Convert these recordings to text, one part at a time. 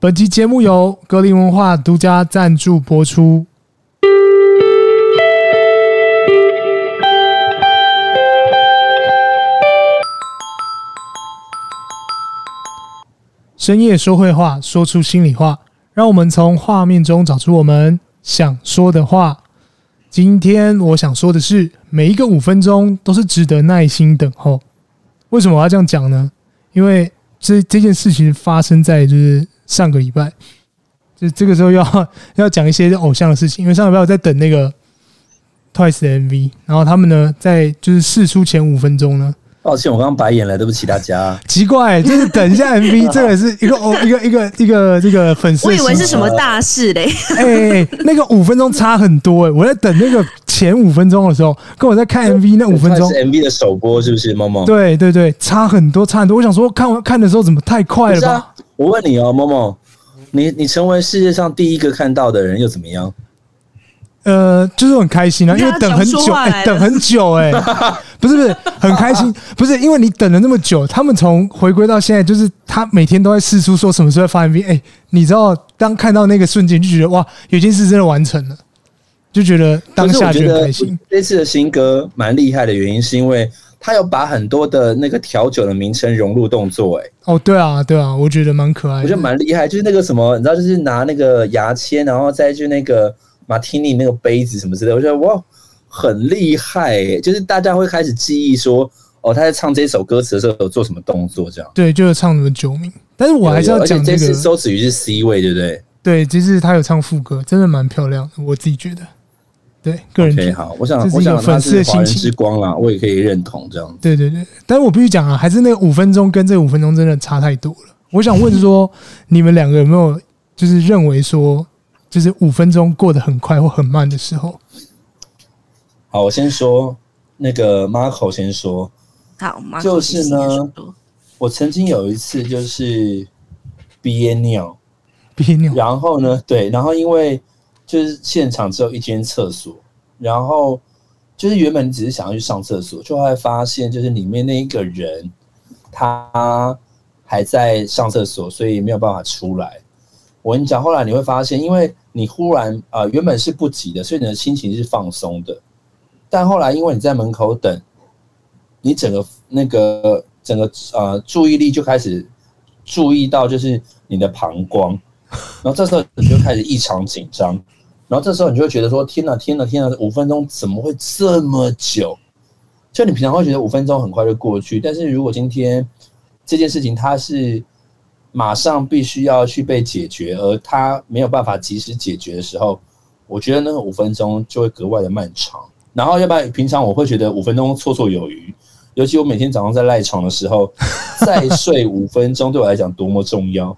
本集节目由格林文化独家赞助播出。深夜说绘话，说出心里话，让我们从画面中找出我们想说的话。今天我想说的是，每一个五分钟都是值得耐心等候。为什么我要这样讲呢？因为这这件事情发生在就是上个礼拜，就这个时候要 要讲一些偶像的事情。因为上个礼拜我在等那个 Twice 的 MV，然后他们呢在就是试出前五分钟呢。抱歉，我刚刚白眼了，对不起大家。奇怪，就是等一下 MV，这个是一个哦，一个一个一个这个粉丝。我以为是什么大事嘞。哎、欸，那个五分钟差很多哎、欸！我在等那个前五分钟的时候，跟我在看 MV 那五分钟是 MV 的首播是不是？梦梦。对对对，差很多，差很多。我想说，看完看的时候怎么太快了吧？啊、我问你哦，梦梦，你你成为世界上第一个看到的人又怎么样？呃，就是很开心啊，因为等很久，欸、等很久、欸，哎，不是不是，很开心，不是因为你等了那么久，他们从回归到现在，就是他每天都在试出说什么时候发 MV，哎，你知道，当看到那个瞬间就觉得哇，有件事真的完成了，就觉得当下觉得开心。这次的新歌蛮厉害的原因，是因为他有把很多的那个调酒的名称融入动作、欸，哎，哦，对啊，对啊，我觉得蛮可爱的，我觉得蛮厉害，就是那个什么，你知道，就是拿那个牙签，然后再去那个。马提尼那个杯子什么之类的，我觉得哇，很厉害诶！就是大家会开始记忆说，哦，他在唱这首歌词的时候有做什么动作，这样。对，就是唱什么九名。但是我还是要讲这个，这次周子瑜是 C 位，对不对？对，其实他有唱副歌，真的蛮漂亮的，我自己觉得。对，个人觉得。Okay, 好，我想，我想粉丝的心情之光啦，我也可以认同这样。对对对，但是我必须讲啊，还是那个五分钟跟这五分钟真的差太多了。我想问说，你们两个有没有就是认为说？就是五分钟过得很快或很慢的时候。好，我先说那个 Marco 先说。好，Marco 就是呢，我曾经有一次就是憋尿，憋尿，然后呢，对，然后因为就是现场只有一间厕所，然后就是原本只是想要去上厕所，就会发现就是里面那一个人他还在上厕所，所以没有办法出来。我跟你讲，后来你会发现，因为你忽然啊、原本是不急的，所以你的心情是放松的。但后来因为你在门口等，你整个那个整个呃注意力就开始注意到就是你的膀胱，然后这时候你就开始异常紧张，然后这时候你就会觉得说：天哪，天哪，天哪！五分钟怎么会这么久？就你平常会觉得五分钟很快就过去，但是如果今天这件事情它是。马上必须要去被解决，而他没有办法及时解决的时候，我觉得那个五分钟就会格外的漫长。然后，要不然平常我会觉得五分钟绰绰有余，尤其我每天早上在赖床的时候，再睡五分钟对我来讲多么重要。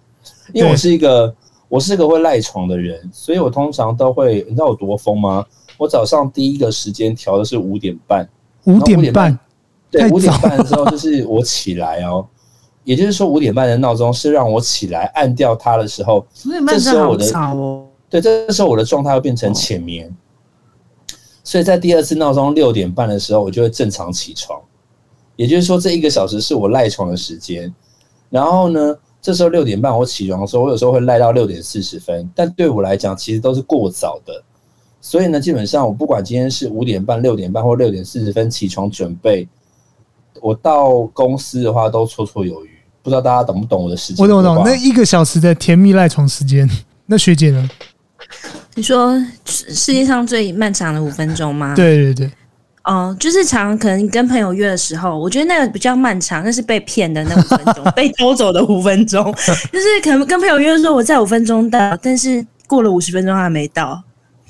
因为我是一个我是一个会赖床的人，所以我通常都会，你知道我多疯吗？我早上第一个时间调的是五点半，五点半，对，五点半的时候就是我起来哦。也就是说，五点半的闹钟是让我起来按掉它的时候，这时候我的对，这时候我的状态会变成浅眠。所以在第二次闹钟六点半的时候，我就会正常起床。也就是说，这一个小时是我赖床的时间。然后呢，这时候六点半我起床的时候，我有时候会赖到六点四十分，但对我来讲，其实都是过早的。所以呢，基本上我不管今天是五点半、六点半或六点四十分起床准备。我到公司的话都绰绰有余，不知道大家懂不懂我的时间？我懂我懂，那一个小时的甜蜜赖床时间，那学姐呢？你说世界上最漫长的五分钟吗？对对对，哦、呃，就是常可能跟朋友约的时候，我觉得那个比较漫长，那是被骗的那五分钟，被偷走的五分钟，就是可能跟朋友约说我在五分钟到，但是过了五十分钟还没到。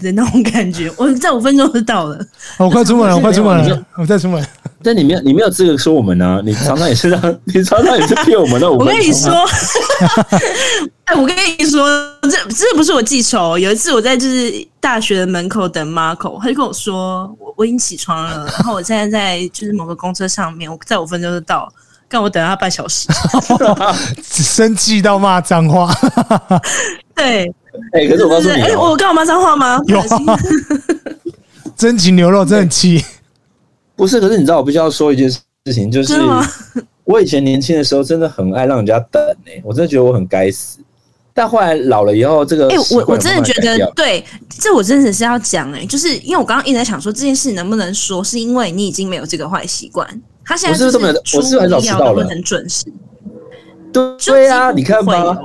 的那种感觉，我在五分钟就到了。我快出门了，我快出门了，我再出门。但你没有，你没有资格说我们呢、啊。你常常也是让，你常常也是骗我们的。我跟你说，哎，我跟你说，这这不是我记仇。有一次我在就是大学的门口等 Marco，他就跟我说，我我已经起床了，然后我现在在就是某个公车上面，我在五分钟就到，但我等了他半小时，生气到骂脏话。对。哎、欸，可是我告诉你、喔，哎、欸，我跟我妈脏话吗？有，真情 牛肉真的很气。不是，可是你知道，我必须要说一件事情，就是我以前年轻的时候真的很爱让人家等、欸、我真的觉得我很该死。但后来老了以后，这个哎、欸，我我真的觉得对，这我真的是要讲哎、欸，就是因为我刚刚一直在想说这件事能不能说，是因为你已经没有这个坏习惯。他现在就是我是很早知道了，很准时。对对啊，你看吧。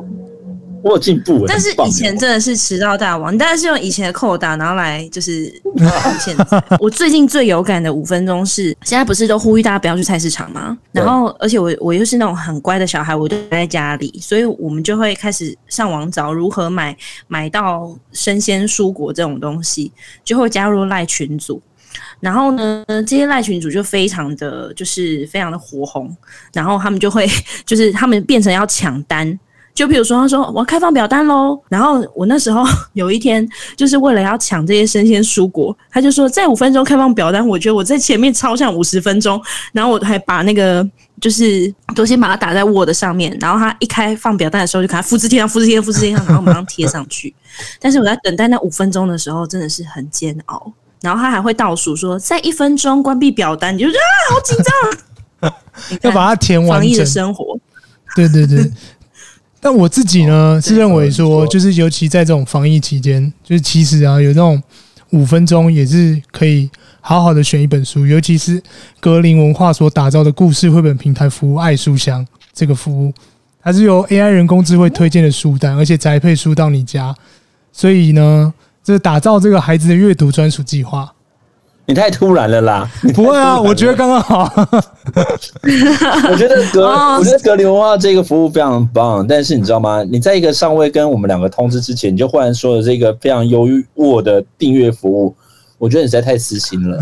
我有进步，但是以前真的是迟到大王，但是用以前的扣打，然后来就是 现在。我最近最有感的五分钟是，现在不是都呼吁大家不要去菜市场吗？然后，而且我我又是那种很乖的小孩，我就待在家里，所以我们就会开始上网找如何买买到生鲜蔬果这种东西，就会加入赖群组。然后呢，这些赖群组就非常的就是非常的火红，然后他们就会 就是他们变成要抢单。就比如说，他说我要开放表单喽，然后我那时候 有一天就是为了要抢这些生鲜蔬果，他就说在五分钟开放表单。我觉得我在前面超像五十分钟，然后我还把那个就是都先把它打在 Word 上面，然后他一开放表单的时候就给他复制贴上、复制贴上、复制贴上，然后马上贴上去。但是我在等待那五分钟的时候真的是很煎熬，然后他还会倒数说在一分钟关闭表单，你就啊好紧张，要把它填完。防疫的生活，对对对。但我自己呢是认为说，就是尤其在这种防疫期间，就是其实啊，有这种五分钟也是可以好好的选一本书，尤其是格林文化所打造的故事绘本平台服务爱书香这个服务，它是由 AI 人工智慧推荐的书单，而且宅配书到你家，所以呢，这打造这个孩子的阅读专属计划。你太突然了啦！不会啊，我觉得刚刚好。我觉得格，我觉得格林文化这个服务非常棒。但是你知道吗？你在一个尚未跟我们两个通知之前，你就忽然说了这个非常优渥的订阅服务，我觉得你实在太私心了。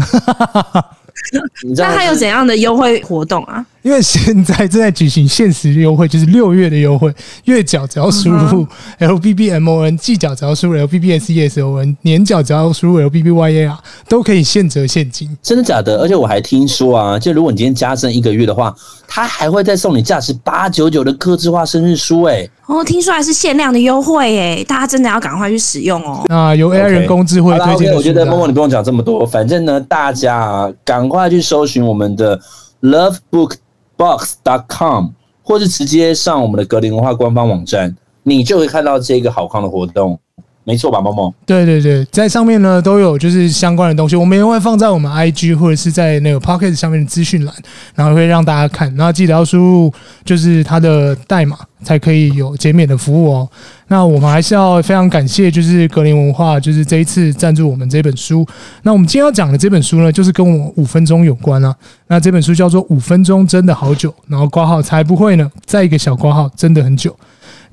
那还有怎样的优惠活动啊？因为现在正在举行限时优惠，就是六月的优惠，月缴只要输入 L B B M O N，季缴只要输入 L B B S E S O N，年缴只要输入 L B B Y A R，都可以现折现金。真的假的？而且我还听说啊，就如果你今天加深一个月的话，他还会再送你价值八九九的客制化生日书哎、欸。哦，听说还是限量的优惠哎、欸，大家真的要赶快去使用哦。那由 AI 人工智慧推荐.我觉得默默你不用讲这么多，反正呢，大家啊，赶快去搜寻我们的 Love Book。box.com，或是直接上我们的格林文化官方网站，你就会看到这个好康的活动，没错吧，猫猫？对对对，在上面呢都有就是相关的东西，我们也会放在我们 IG 或者是在那个 Pocket 上面的资讯栏，然后会让大家看，那记得要输入就是它的代码，才可以有减免的服务哦。那我们还是要非常感谢，就是格林文化，就是这一次赞助我们这本书。那我们今天要讲的这本书呢，就是跟我五分钟有关啊。那这本书叫做《五分钟真的好久》，然后括号才不会呢，再一个小括号真的很久。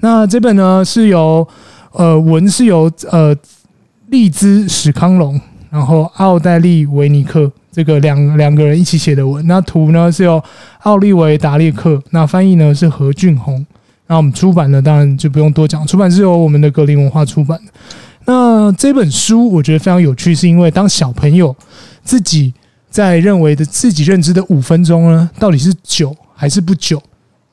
那这本呢是由呃文是由呃利兹史康龙，然后奥黛丽维尼克这个两两个人一起写的文。那图呢是由奥利维达列克，那翻译呢是何俊宏。那我们出版的当然就不用多讲，出版是由我们的格林文化出版的。那这本书我觉得非常有趣，是因为当小朋友自己在认为的自己认知的五分钟呢，到底是久还是不久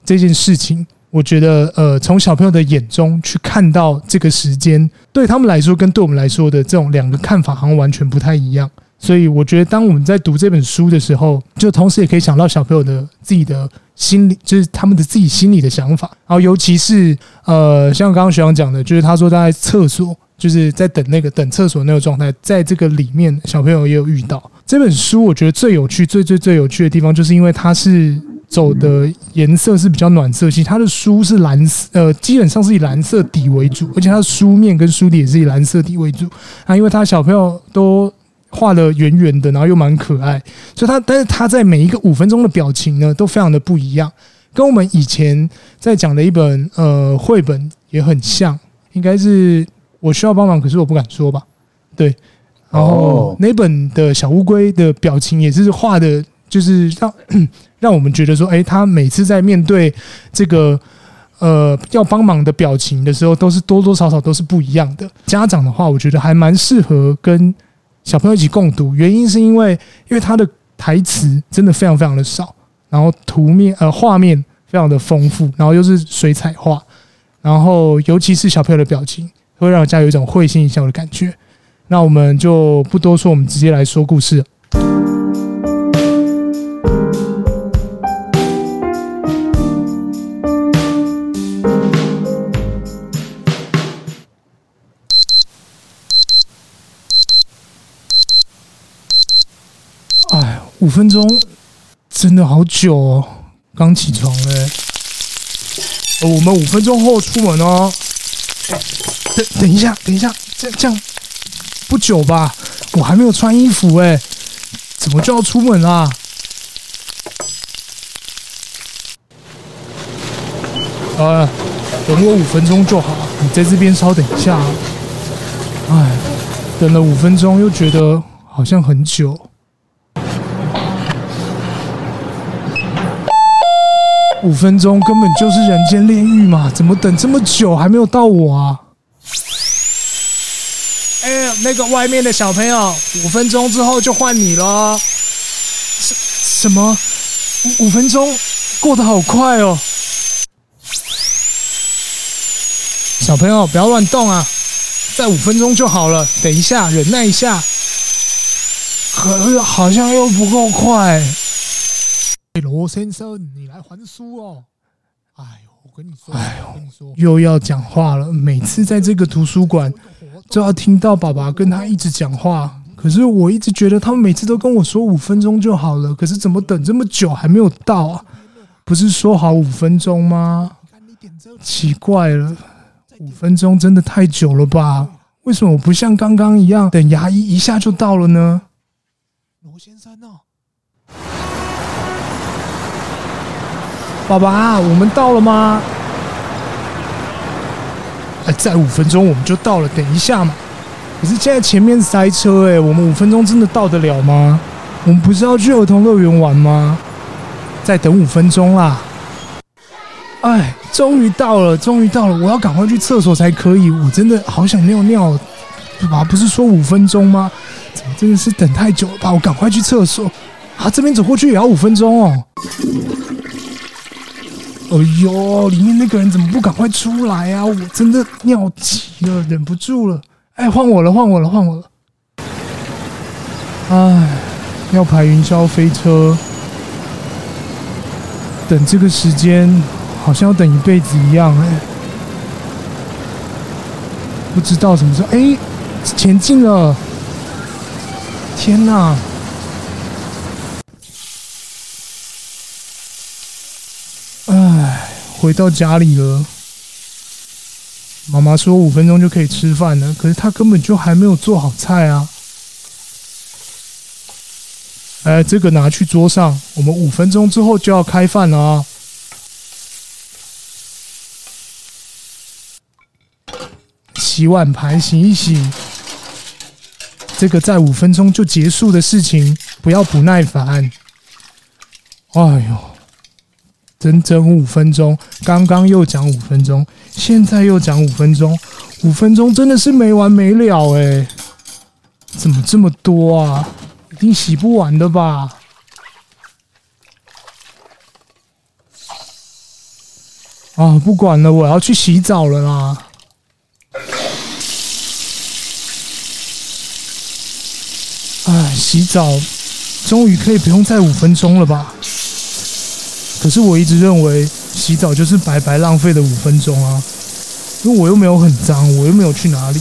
这件事情，我觉得呃，从小朋友的眼中去看到这个时间，对他们来说跟对我们来说的这种两个看法好像完全不太一样。所以我觉得当我们在读这本书的时候，就同时也可以想到小朋友的自己的。心里就是他们的自己心里的想法，然后尤其是呃，像刚刚学长讲的，就是他说他在厕所，就是在等那个等厕所那个状态，在这个里面，小朋友也有遇到这本书。我觉得最有趣、最最最有趣的地方，就是因为它是走的颜色是比较暖色系，它的书是蓝色，呃，基本上是以蓝色底为主，而且它的书面跟书底也是以蓝色底为主啊，因为他小朋友都。画的圆圆的，然后又蛮可爱，所以他，但是他在每一个五分钟的表情呢，都非常的不一样，跟我们以前在讲的一本呃绘本也很像，应该是我需要帮忙，可是我不敢说吧，对，然后那本的小乌龟的表情也是画的，就是让让我们觉得说，哎，他每次在面对这个呃要帮忙的表情的时候，都是多多少少都是不一样的。家长的话，我觉得还蛮适合跟。小朋友一起共读，原因是因为因为他的台词真的非常非常的少，然后图面呃画面非常的丰富，然后又是水彩画，然后尤其是小朋友的表情，会让人家有一种会心一笑的感觉。那我们就不多说，我们直接来说故事。五分钟真的好久哦，刚起床嘞。我们五分钟后出门哦。等等一下，等一下，这样这样不久吧？我还没有穿衣服哎，怎么就要出门啊？呃，等我五分钟就好，你在这边稍等一下啊。哎，等了五分钟，又觉得好像很久。五分钟根本就是人间炼狱嘛，怎么等这么久还没有到我啊？哎呀，那个外面的小朋友，五分钟之后就换你了。什什么？五五分钟过得好快哦！小朋友不要乱动啊，再五分钟就好了，等一下，忍耐一下。可是好像又不够快。罗先生，你来还书哦！哎呦，我跟你说，哎呦，我跟你说，又要讲话了。每次在这个图书馆，就要听到爸爸跟他一直讲话。可是我一直觉得他们每次都跟我说五分钟就好了，可是怎么等这么久还没有到啊？不是说好五分钟吗？奇怪了，五分钟真的太久了吧？为什么我不像刚刚一样，等牙医一下就到了呢？罗先生呢？爸爸，我们到了吗？哎，再五分钟我们就到了，等一下嘛。可是现在前面塞车哎，我们五分钟真的到得了吗？我们不是要去儿童乐园玩吗？再等五分钟啦！哎，终于到了，终于到了，我要赶快去厕所才可以。我真的好想尿尿。爸爸不是说五分钟吗？怎么真的是等太久了吧？我赶快去厕所。啊，这边走过去也要五分钟哦。哎呦，里面那个人怎么不赶快出来啊？我真的尿急了，忍不住了。哎，换我了，换我了，换我了。哎，要排云霄飞车，等这个时间好像要等一辈子一样哎。不知道什么时候，哎，前进了。天哪！回到家里了，妈妈说五分钟就可以吃饭了，可是她根本就还没有做好菜啊！哎，这个拿去桌上，我们五分钟之后就要开饭了啊！洗碗盘洗一洗，这个在五分钟就结束的事情，不要不耐烦。哎呦！整整五分钟，刚刚又讲五分钟，现在又讲五分钟，五分钟真的是没完没了哎！怎么这么多啊？一定洗不完的吧？啊，不管了，我要去洗澡了啦！哎，洗澡终于可以不用再五分钟了吧？可是我一直认为洗澡就是白白浪费的五分钟啊，因为我又没有很脏，我又没有去哪里。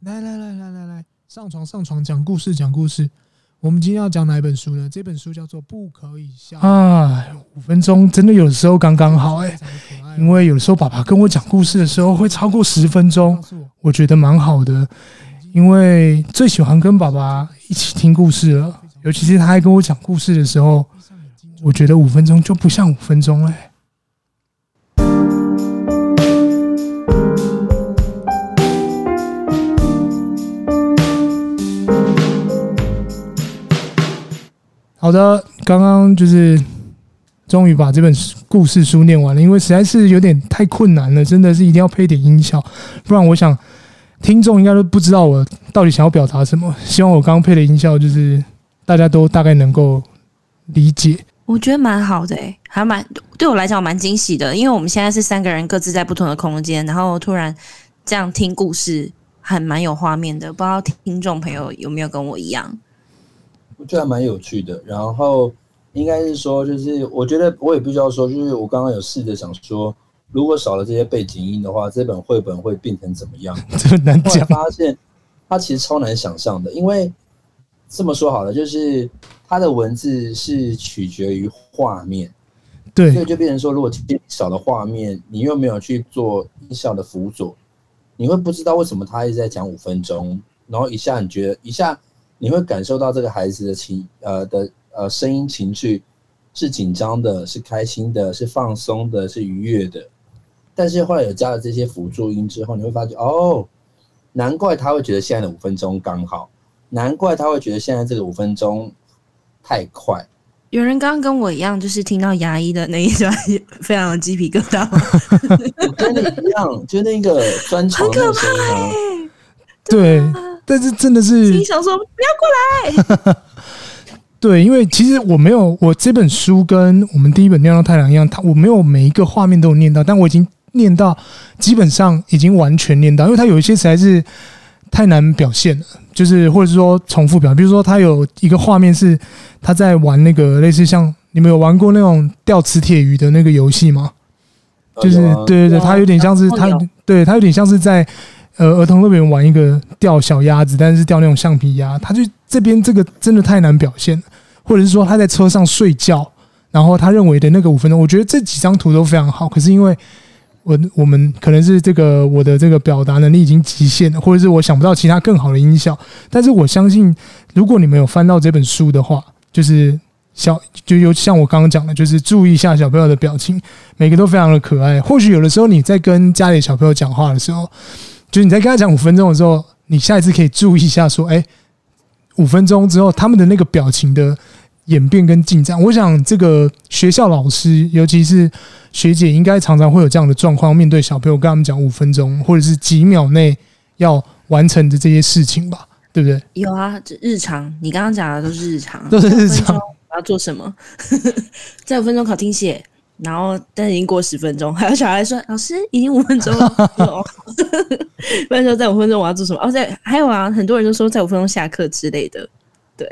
来来来来来来，上床上床，讲故事讲故事。我们今天要讲哪一本书呢？这本书叫做《不可以笑》啊，五分钟真的有的时候刚刚好哎，因为有的时候爸爸跟我讲故事的时候会超过十分钟，我觉得蛮好的，因为最喜欢跟爸爸一起听故事了，尤其是他还跟我讲故事的时候，我觉得五分钟就不像五分钟嘞。好的，刚刚就是终于把这本书故事书念完了，因为实在是有点太困难了，真的是一定要配点音效，不然我想听众应该都不知道我到底想要表达什么。希望我刚刚配的音效就是大家都大概能够理解。我觉得蛮好的诶，还蛮对我来讲蛮惊喜的，因为我们现在是三个人各自在不同的空间，然后突然这样听故事还蛮有画面的，不知道听众朋友有没有跟我一样。我觉得还蛮有趣的，然后应该是说，就是我觉得我也必须要说，就是我刚刚有试着想说，如果少了这些背景音的话，这本绘本会变成怎么样？这很难讲。发现它其实超难想象的，因为这么说好了，就是它的文字是取决于画面，对，所以就变成说，如果少了画面，你又没有去做音效的辅佐，你会不知道为什么他一直在讲五分钟，然后一下你觉得一下你会感受到这个孩子的情呃的呃声音情绪是紧张的，是开心的，是放松的，是愉悦的。但是后来有加了这些辅助音之后，你会发觉哦，难怪他会觉得现在的五分钟刚好，难怪他会觉得现在这个五分钟太快。有人刚刚跟我一样，就是听到牙医的那一段，非常的鸡皮疙瘩。我跟你一样，就那个专长的声音，欸。对，但是真的是，你想说不要过来。对，因为其实我没有，我这本书跟我们第一本《亮亮太阳》一样，它我没有每一个画面都有念到，但我已经。念到基本上已经完全念到，因为它有一些实在是太难表现了，就是或者是说重复表，比如说它有一个画面是他在玩那个类似像你们有玩过那种钓磁铁鱼的那个游戏吗？就是对对对，它有点像是它对它有点像是在呃儿童乐园玩一个钓小鸭子，但是钓那种橡皮鸭，他就这边这个真的太难表现了，或者是说他在车上睡觉，然后他认为的那个五分钟，我觉得这几张图都非常好，可是因为。我我们可能是这个我的这个表达能力已经极限了，或者是我想不到其他更好的音效。但是我相信，如果你们有翻到这本书的话，就是小就有像我刚刚讲的，就是注意一下小朋友的表情，每个都非常的可爱。或许有的时候你在跟家里小朋友讲话的时候，就是你在跟他讲五分钟的时候，你下一次可以注意一下，说，哎，五分钟之后他们的那个表情的。演变跟进展，我想这个学校老师，尤其是学姐，应该常常会有这样的状况，面对小朋友跟他们讲五分钟或者是几秒内要完成的这些事情吧，对不对？有啊，这日常，你刚刚讲的都是日常，都是日常。我要做什么？在五分钟考听写，然后但是已经过十分钟，还有小孩说：“ 老师，已经五分钟了。”不然说在五分钟我要做什么？哦，在还有啊，很多人都说在五分钟下课之类的，对。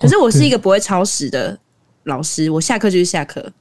可是我是一个不会超时的老师，我下课就是下课。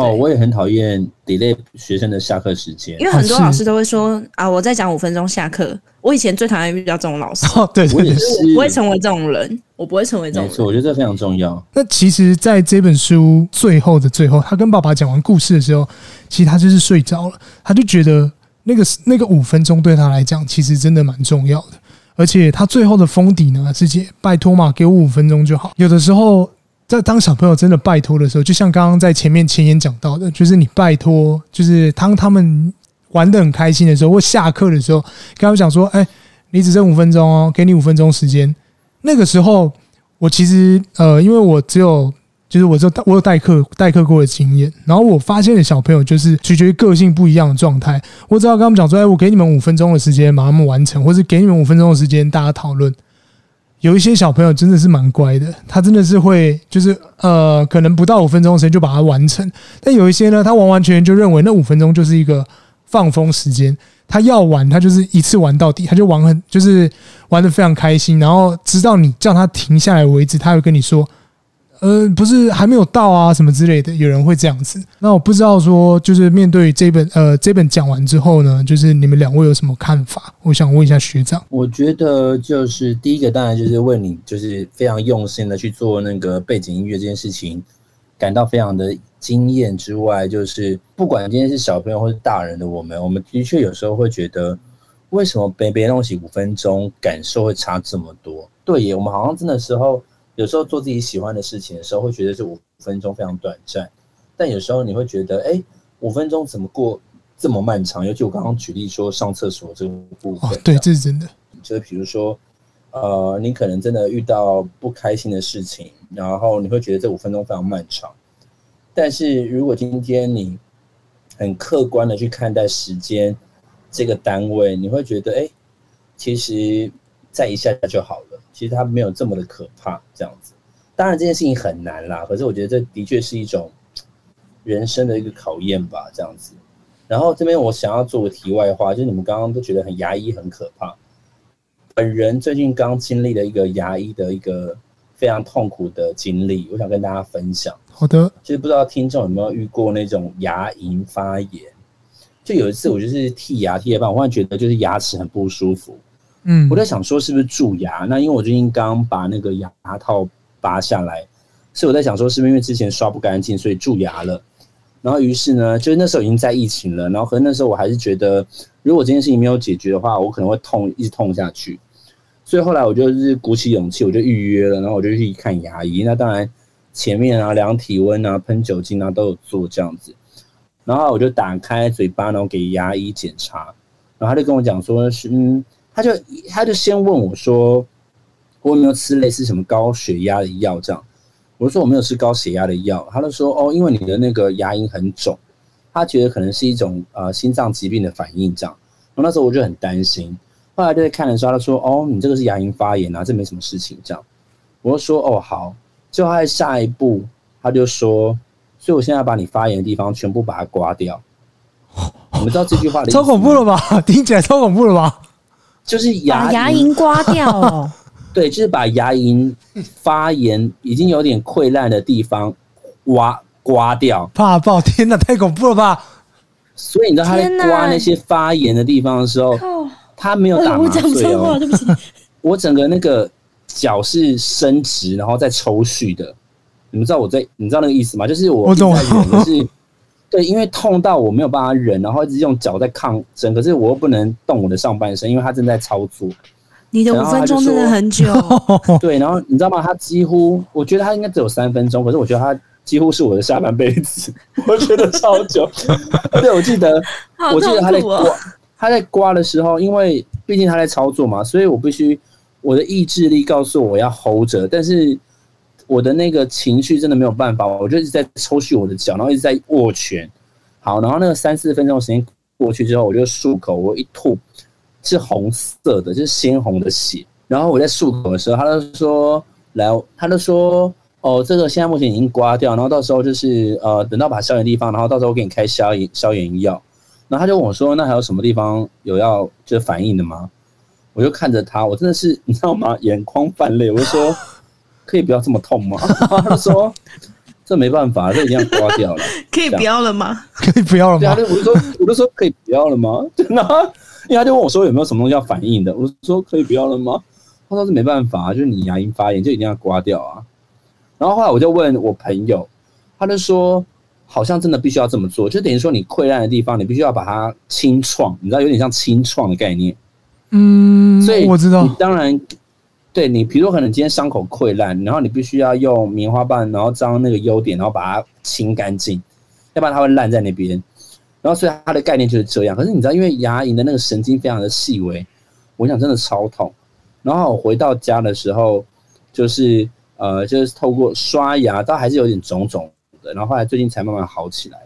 哦，我也很讨厌 delay 学生的下课时间，因为很多老师都会说啊，我再讲五分钟下课。我以前最讨厌遇到这种老师。哦，对，对，对，我也是，我不会成为这种人，我不会成为这种人。没错，我觉得这非常重要。那其实，在这本书最后的最后，他跟爸爸讲完故事的时候，其实他就是睡着了。他就觉得那个那个五分钟对他来讲，其实真的蛮重要的。而且他最后的封底呢，师姐，拜托嘛，给我五分钟就好。有的时候，在当小朋友真的拜托的时候，就像刚刚在前面前言讲到的，就是你拜托，就是当他们玩得很开心的时候，或下课的时候，跟他们讲说：“哎，你只剩五分钟哦，给你五分钟时间。”那个时候，我其实呃，因为我只有。就是我这我有代课代课过的经验，然后我发现的小朋友就是取决于个性不一样的状态。我只要跟他们讲说，哎，我给你们五分钟的时间把他们完成，或是给你们五分钟的时间大家讨论。有一些小朋友真的是蛮乖的，他真的是会就是呃，可能不到五分钟时间就把它完成。但有一些呢，他完完全全就认为那五分钟就是一个放风时间，他要玩他就是一次玩到底，他就玩很就是玩的非常开心，然后直到你叫他停下来为止，他会跟你说。呃，不是还没有到啊，什么之类的，有人会这样子。那我不知道说，就是面对这本呃这本讲完之后呢，就是你们两位有什么看法？我想问一下学长。我觉得就是第一个，当然就是为你就是非常用心的去做那个背景音乐这件事情，感到非常的惊艳之外，就是不管今天是小朋友或是大人的我们，我们的确有时候会觉得，为什么背别的东西五分钟感受会差这么多？对耶，我们好像真的时候。有时候做自己喜欢的事情的时候，会觉得这五分钟非常短暂，但有时候你会觉得，哎，五分钟怎么过这么漫长？尤其我刚刚举例说上厕所这个部分，哦，对，这是真的。就是比如说，呃，你可能真的遇到不开心的事情，然后你会觉得这五分钟非常漫长。但是如果今天你很客观的去看待时间这个单位，你会觉得，哎，其实再一下下就好了。其实它没有这么的可怕，这样子。当然这件事情很难啦，可是我觉得这的确是一种人生的一个考验吧，这样子。然后这边我想要做个题外话，就是你们刚刚都觉得很牙医很可怕，本人最近刚经历了一个牙医的一个非常痛苦的经历，我想跟大家分享。好的，就是不知道听众有没有遇过那种牙龈发炎，就有一次我就是剔牙剔一半，我忽然觉得就是牙齿很不舒服。嗯，我在想说是不是蛀牙？那因为我最近刚把那个牙套拔下来，所以我在想说是不是因为之前刷不干净，所以蛀牙了。然后于是呢，就是那时候已经在疫情了，然后可能那时候我还是觉得，如果这件事情没有解决的话，我可能会痛，一直痛下去。所以后来我就是鼓起勇气，我就预约了，然后我就去看牙医。那当然前面啊量体温啊喷酒精啊都有做这样子。然后我就打开嘴巴，然后给牙医检查，然后他就跟我讲说是嗯。他就他就先问我说，我有没有吃类似什么高血压的药？这样，我说我没有吃高血压的药。他就说哦，因为你的那个牙龈很肿，他觉得可能是一种呃心脏疾病的反应这样。然后那时候我就很担心，后来就在看的时候，他说哦，你这个是牙龈发炎啊，这没什么事情这样。我就说哦好，就他在下一步他就说，所以我现在把你发炎的地方全部把它刮掉。你们知道这句话的？超恐怖了吧？听起来超恐怖了吧？就是牙把牙龈刮掉 哦，对，就是把牙龈发炎已经有点溃烂的地方挖刮掉。怕爆！天哪，太恐怖了吧！所以你知道他在刮那些发炎的地方的时候，他没有打麻醉哦。对不起，我整个那个脚是伸直，然后再抽蓄的。你们知道我在，你知道那个意思吗？就是我在忍的是。对，因为痛到我没有办法忍，然后一直用脚在抗争，可是我又不能动我的上半身，因为他正在操作。你的五分钟真的很久。对，然后你知道吗？他几乎，我觉得他应该只有三分钟，可是我觉得他几乎是我的下半辈子，我觉得超久。对，我记得，我记得他在刮，他在刮的时候，因为毕竟他在操作嘛，所以我必须我的意志力告诉我要 hold 着，但是。我的那个情绪真的没有办法，我就一直在抽搐我的脚，然后一直在握拳。好，然后那个三四分钟的时间过去之后，我就漱口，我一吐是红色的，就是鲜红的血。然后我在漱口的时候，他就说：“来，他就说哦，这个现在目前已经刮掉，然后到时候就是呃，等到把消炎地方，然后到时候我给你开消炎消炎药。”然后他就问我说：“那还有什么地方有要就反应的吗？”我就看着他，我真的是你知道吗？眼眶泛泪，我就说。可以不要这么痛吗？他说：“这没办法，这一定要刮掉了。” 可以不要了吗？可以不要了吗？我就说，我就说可以不要了吗？真的，因为他就问我说有没有什么东西要反应的。我说可以不要了吗？他说是没办法，就是你牙龈发炎就一定要刮掉啊。然后后来我就问我朋友，他就说好像真的必须要这么做，就等于说你溃烂的地方，你必须要把它清创，你知道有点像清创的概念。嗯，所以我知道，你当然。对你，比如说可能今天伤口溃烂，然后你必须要用棉花棒，然后将那个优点，然后把它清干净，要不然它会烂在那边。然后所以它的概念就是这样。可是你知道，因为牙龈的那个神经非常的细微，我想真的超痛。然后我回到家的时候，就是呃，就是透过刷牙，倒还是有点肿肿的。然后后来最近才慢慢好起来。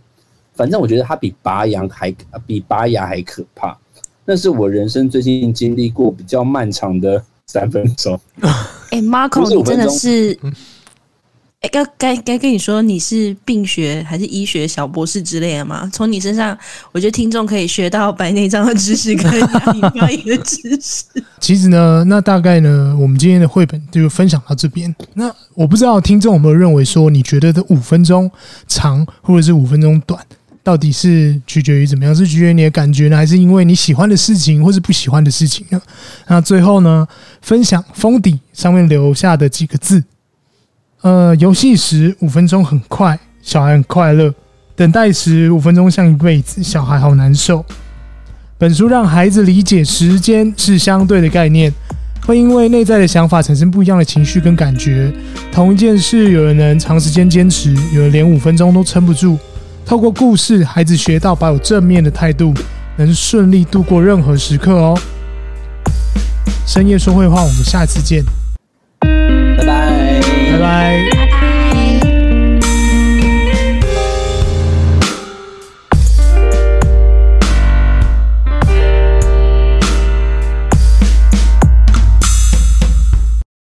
反正我觉得它比拔牙还比拔牙还可怕。那是我人生最近经历过比较漫长的。三分钟。哎，Marco，你真的是，哎，该该该跟你说，你是病学还是医学小博士之类的吗？从你身上，我觉得听众可以学到白内障的知识跟牙龈发炎的知识。其实呢，那大概呢，我们今天的绘本就分享到这边。那我不知道听众有没有认为说，你觉得这五分钟长，或者是五分钟短？到底是取决于怎么样？是取决于你的感觉呢，还是因为你喜欢的事情，或是不喜欢的事情呢？那最后呢，分享封底上面留下的几个字：呃，游戏时五分钟很快，小孩很快乐；等待时五分钟像一辈子，小孩好难受。本书让孩子理解时间是相对的概念，会因为内在的想法产生不一样的情绪跟感觉。同一件事，有人能长时间坚持，有人连五分钟都撑不住。透过故事，孩子学到保有正面的态度，能顺利度过任何时刻哦。深夜说会话，我们下次见，拜拜，拜拜。